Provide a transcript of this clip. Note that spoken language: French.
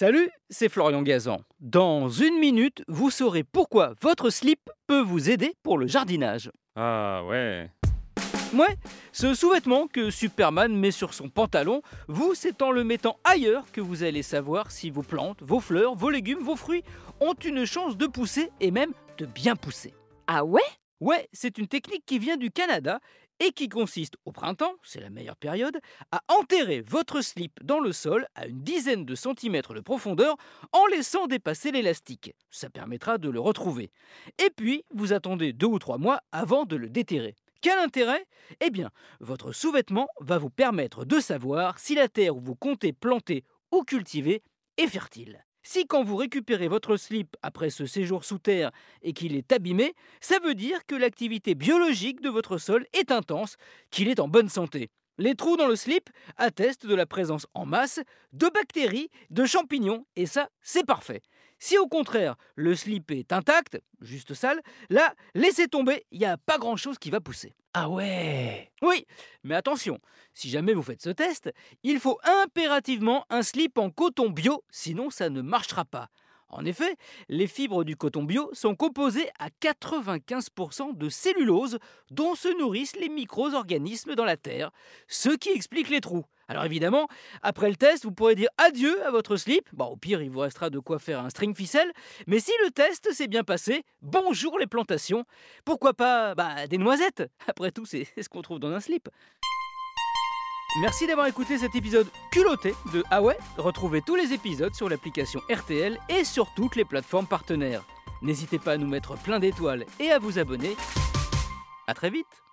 Salut, c'est Florian Gazan. Dans une minute, vous saurez pourquoi votre slip peut vous aider pour le jardinage. Ah ouais. Ouais, ce sous-vêtement que Superman met sur son pantalon, vous, c'est en le mettant ailleurs que vous allez savoir si vos plantes, vos fleurs, vos légumes, vos fruits ont une chance de pousser et même de bien pousser. Ah ouais? Ouais, c'est une technique qui vient du Canada et qui consiste au printemps, c'est la meilleure période, à enterrer votre slip dans le sol à une dizaine de centimètres de profondeur en laissant dépasser l'élastique. Ça permettra de le retrouver. Et puis, vous attendez deux ou trois mois avant de le déterrer. Quel intérêt? Eh bien, votre sous-vêtement va vous permettre de savoir si la terre où vous comptez planter ou cultiver est fertile. Si quand vous récupérez votre slip après ce séjour sous terre et qu'il est abîmé, ça veut dire que l'activité biologique de votre sol est intense, qu'il est en bonne santé. Les trous dans le slip attestent de la présence en masse de bactéries, de champignons, et ça, c'est parfait. Si au contraire, le slip est intact, juste sale, là, laissez tomber, il n'y a pas grand-chose qui va pousser. Ah ouais Oui, mais attention, si jamais vous faites ce test, il faut impérativement un slip en coton bio, sinon ça ne marchera pas. En effet, les fibres du coton bio sont composées à 95% de cellulose dont se nourrissent les micro-organismes dans la terre, ce qui explique les trous. Alors évidemment, après le test, vous pourrez dire adieu à votre slip. Bon, au pire, il vous restera de quoi faire un string ficelle. Mais si le test s'est bien passé, bonjour les plantations. Pourquoi pas bah, des noisettes? Après tout, c'est ce qu'on trouve dans un slip. Merci d'avoir écouté cet épisode culotté de Ah Retrouvez tous les épisodes sur l'application RTL et sur toutes les plateformes partenaires. N'hésitez pas à nous mettre plein d'étoiles et à vous abonner. A très vite